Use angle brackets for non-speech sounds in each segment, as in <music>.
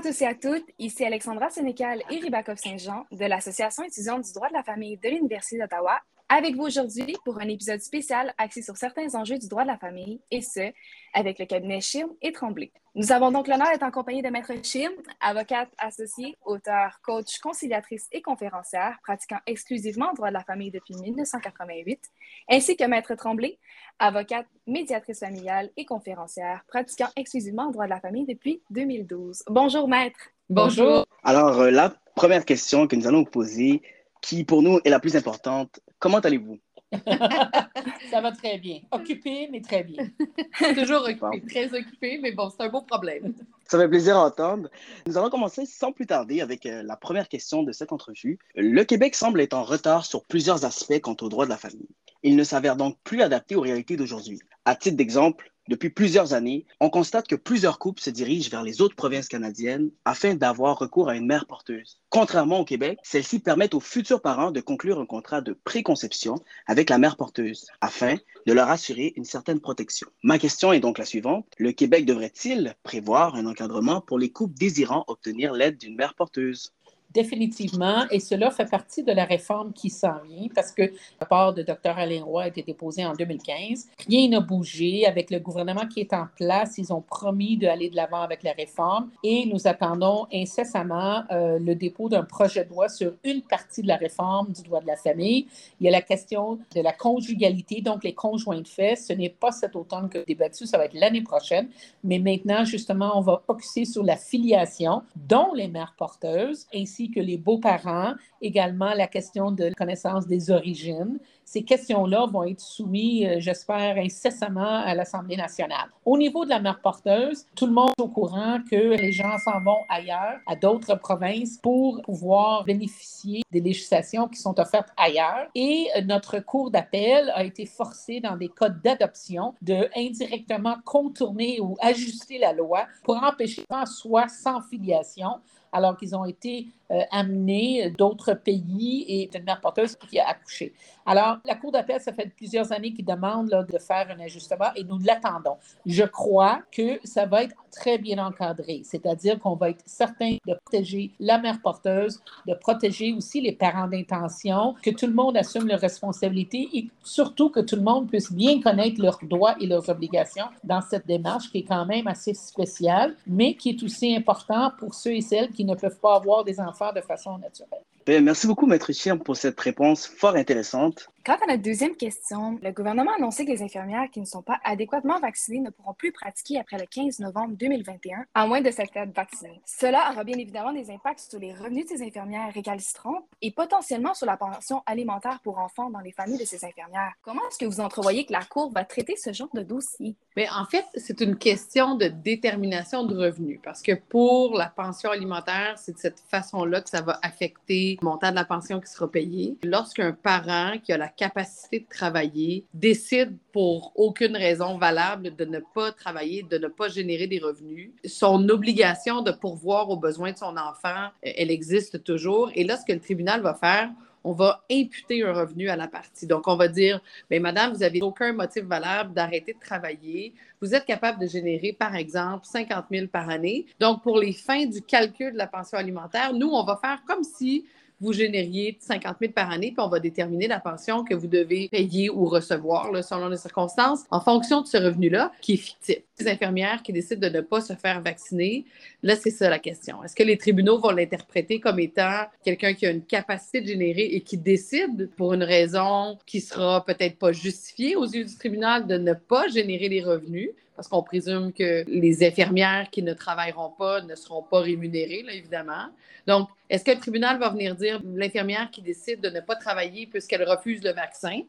à tous et à toutes, ici Alexandra Sénécal et Ribakov Saint-Jean de l'Association étudiante du droit de la famille de l'Université d'Ottawa avec vous aujourd'hui pour un épisode spécial axé sur certains enjeux du droit de la famille, et ce, avec le cabinet Schirm et Tremblay. Nous avons donc l'honneur d'être en compagnie de Maître Schirm, avocate associée, auteur, coach, conciliatrice et conférencière, pratiquant exclusivement le droit de la famille depuis 1988, ainsi que Maître Tremblay, avocate, médiatrice familiale et conférencière, pratiquant exclusivement le droit de la famille depuis 2012. Bonjour, Maître. Bonjour. Alors, euh, la première question que nous allons vous poser, qui pour nous est la plus importante, Comment allez-vous? <laughs> ça va très bien. Occupé, mais très bien. <laughs> Toujours occupé, très occupé, mais bon, c'est un beau problème. Ça fait plaisir à entendre. Nous allons commencer sans plus tarder avec euh, la première question de cette entrevue. Le Québec semble être en retard sur plusieurs aspects quant aux droits de la famille. Il ne s'avère donc plus adapté aux réalités d'aujourd'hui. À titre d'exemple, depuis plusieurs années, on constate que plusieurs couples se dirigent vers les autres provinces canadiennes afin d'avoir recours à une mère porteuse. Contrairement au Québec, celles-ci permettent aux futurs parents de conclure un contrat de préconception avec la mère porteuse afin de leur assurer une certaine protection. Ma question est donc la suivante. Le Québec devrait-il prévoir un encadrement pour les couples désirant obtenir l'aide d'une mère porteuse? Définitivement, et cela fait partie de la réforme qui s'en vient parce que le rapport de Dr. Alain Roy a été déposé en 2015. Rien n'a bougé. Avec le gouvernement qui est en place, ils ont promis d'aller de l'avant avec la réforme et nous attendons incessamment euh, le dépôt d'un projet de loi sur une partie de la réforme du droit de la famille. Il y a la question de la conjugalité, donc les conjoints de fait. Ce n'est pas cet automne que débattu, ça va être l'année prochaine. Mais maintenant, justement, on va focuser sur la filiation, dont les mères porteuses, ainsi que les beaux-parents, également la question de connaissance des origines. Ces questions-là vont être soumises, euh, j'espère, incessamment à l'Assemblée nationale. Au niveau de la mère porteuse, tout le monde est au courant que les gens s'en vont ailleurs, à d'autres provinces, pour pouvoir bénéficier des législations qui sont offertes ailleurs. Et euh, notre cour d'appel a été forcé, dans des cas d'adoption, de indirectement contourner ou ajuster la loi pour empêcher soit sans filiation alors qu'ils ont été euh, amenés d'autres pays et une mère porteuse qui a accouché. Alors, la Cour d'appel, ça fait plusieurs années qu'ils demandent de faire un ajustement et nous l'attendons. Je crois que ça va être très bien encadré, c'est-à-dire qu'on va être certain de protéger la mère porteuse, de protéger aussi les parents d'intention, que tout le monde assume leurs responsabilités et surtout que tout le monde puisse bien connaître leurs droits et leurs obligations dans cette démarche qui est quand même assez spéciale, mais qui est aussi important pour ceux et celles ne peuvent pas avoir des enfants de façon naturelle. Ben, merci beaucoup, Maître Chien, pour cette réponse fort intéressante. Quant à notre deuxième question, le gouvernement a annoncé que les infirmières qui ne sont pas adéquatement vaccinées ne pourront plus pratiquer après le 15 novembre 2021, à moins de s'être vaccinées. Cela aura bien évidemment des impacts sur les revenus de ces infirmières récalcitrantes et potentiellement sur la pension alimentaire pour enfants dans les familles de ces infirmières. Comment est-ce que vous entrevoyez que la Cour va traiter ce genre de dossier? Mais en fait, c'est une question de détermination de revenus parce que pour la pension alimentaire, c'est de cette façon-là que ça va affecter le montant de la pension qui sera payé. Lorsqu'un parent qui a la capacité de travailler décide pour aucune raison valable de ne pas travailler, de ne pas générer des revenus, son obligation de pourvoir aux besoins de son enfant, elle existe toujours. Et là, ce que le tribunal va faire, on va imputer un revenu à la partie. Donc, on va dire, mais madame, vous n'avez aucun motif valable d'arrêter de travailler. Vous êtes capable de générer, par exemple, 50 000 par année. Donc, pour les fins du calcul de la pension alimentaire, nous, on va faire comme si vous génériez 50 000 par année, puis on va déterminer la pension que vous devez payer ou recevoir selon les circonstances en fonction de ce revenu-là qui est fictif. Les infirmières qui décident de ne pas se faire vacciner, là, c'est ça la question. Est-ce que les tribunaux vont l'interpréter comme étant quelqu'un qui a une capacité de générer et qui décide pour une raison qui sera peut-être pas justifiée aux yeux du tribunal de ne pas générer les revenus? Parce qu'on présume que les infirmières qui ne travailleront pas ne seront pas rémunérées, là, évidemment. Donc, est-ce que le tribunal va venir dire l'infirmière qui décide de ne pas travailler puisqu'elle refuse le vaccin?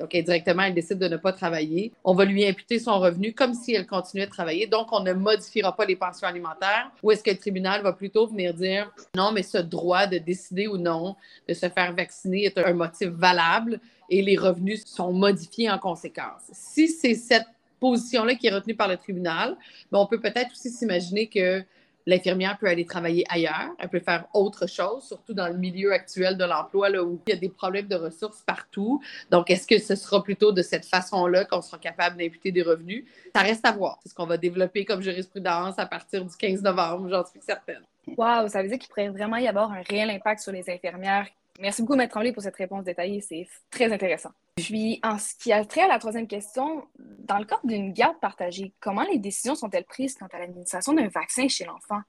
Donc, indirectement, elle décide de ne pas travailler. On va lui imputer son revenu comme si elle continuait de travailler. Donc, on ne modifiera pas les pensions alimentaires. Ou est-ce que le tribunal va plutôt venir dire non, mais ce droit de décider ou non de se faire vacciner est un motif valable et les revenus sont modifiés en conséquence? Si c'est cette position-là qui est retenue par le tribunal, mais on peut peut-être aussi s'imaginer que l'infirmière peut aller travailler ailleurs, elle peut faire autre chose, surtout dans le milieu actuel de l'emploi, où il y a des problèmes de ressources partout. Donc, est-ce que ce sera plutôt de cette façon-là qu'on sera capable d'imputer des revenus? Ça reste à voir. C'est ce qu'on va développer comme jurisprudence à partir du 15 novembre, j'en suis certaine. Wow, ça veut dire qu'il pourrait vraiment y avoir un réel impact sur les infirmières. Merci beaucoup, Maître Tremblay, pour cette réponse détaillée. C'est très intéressant. Puis, en ce qui a trait à la troisième question, dans le cadre d'une garde partagée, comment les décisions sont-elles prises quant à l'administration d'un vaccin chez l'enfant?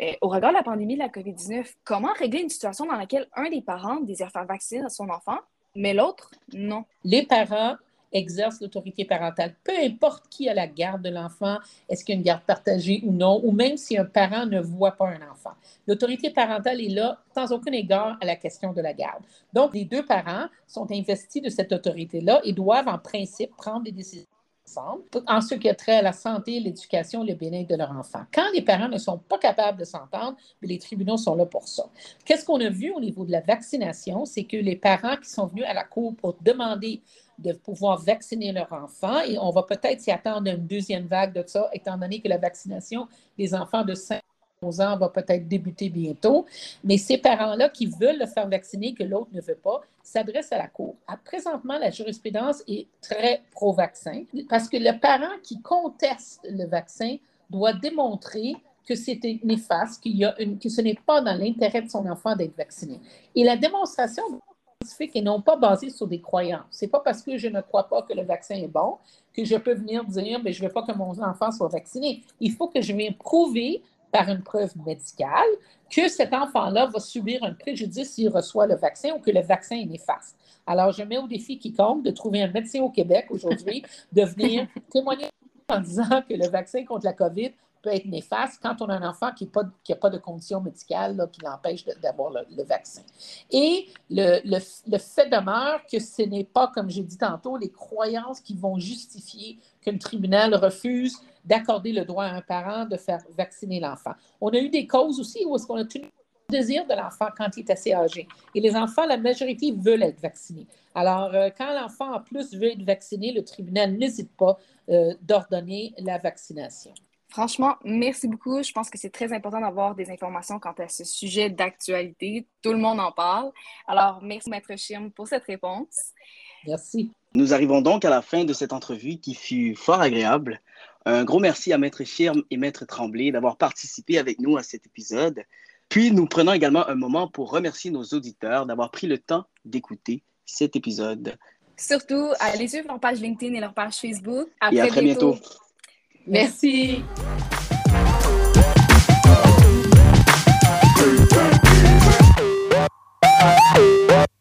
Euh, au regard de la pandémie de la COVID-19, comment régler une situation dans laquelle un des parents désire faire vacciner son enfant, mais l'autre, non? Les parents exerce l'autorité parentale, peu importe qui a la garde de l'enfant, est-ce qu'il y a une garde partagée ou non, ou même si un parent ne voit pas un enfant. L'autorité parentale est là sans aucun égard à la question de la garde. Donc, les deux parents sont investis de cette autorité-là et doivent en principe prendre des décisions en ce qui a trait à la santé, l'éducation, le bien-être de leur enfant. Quand les parents ne sont pas capables de s'entendre, les tribunaux sont là pour ça. Qu'est-ce qu'on a vu au niveau de la vaccination? C'est que les parents qui sont venus à la Cour pour demander de pouvoir vacciner leur enfant. Et on va peut-être s'y attendre à une deuxième vague de ça, étant donné que la vaccination des enfants de 5 va peut-être débuter bientôt. Mais ces parents-là qui veulent le faire vacciner, que l'autre ne veut pas, s'adressent à la Cour. À, présentement, la jurisprudence est très pro-vaccin parce que le parent qui conteste le vaccin doit démontrer que c'était néfaste, qu'il y a une, que ce n'est pas dans l'intérêt de son enfant d'être vacciné. Et la démonstration scientifiques et non pas basées sur des croyances. C'est pas parce que je ne crois pas que le vaccin est bon que je peux venir dire, mais je veux pas que mon enfant soit vacciné. Il faut que je vienne prouver par une preuve médicale que cet enfant-là va subir un préjudice s'il reçoit le vaccin ou que le vaccin est néfaste. Alors, je mets au défi quiconque de trouver un médecin au Québec aujourd'hui, de venir <laughs> témoigner en disant que le vaccin contre la COVID peut être néfaste quand on a un enfant qui n'a pas, pas, de condition médicale qui l'empêche d'avoir le, vaccin. Et le, le, fait demeure que ce n'est pas, comme j'ai dit tantôt, les croyances qui vont justifier qu'un tribunal refuse d'accorder le droit à un parent de faire vacciner l'enfant. On a eu des causes aussi où est-ce qu'on a tenu le désir de l'enfant quand il est assez âgé. Et les enfants, la majorité veulent être vaccinés. Alors, euh, quand l'enfant en plus veut être vacciné, le tribunal n'hésite pas euh, d'ordonner la vaccination. Franchement, merci beaucoup. Je pense que c'est très important d'avoir des informations quant à ce sujet d'actualité. Tout le monde en parle. Alors, merci, Maître Chirme, pour cette réponse. Merci. Nous arrivons donc à la fin de cette entrevue qui fut fort agréable. Un gros merci à Maître Chirme et Maître Tremblay d'avoir participé avec nous à cet épisode. Puis, nous prenons également un moment pour remercier nos auditeurs d'avoir pris le temps d'écouter cet épisode. Surtout, allez suivre leur page LinkedIn et leur page Facebook. et à très bientôt. Merci.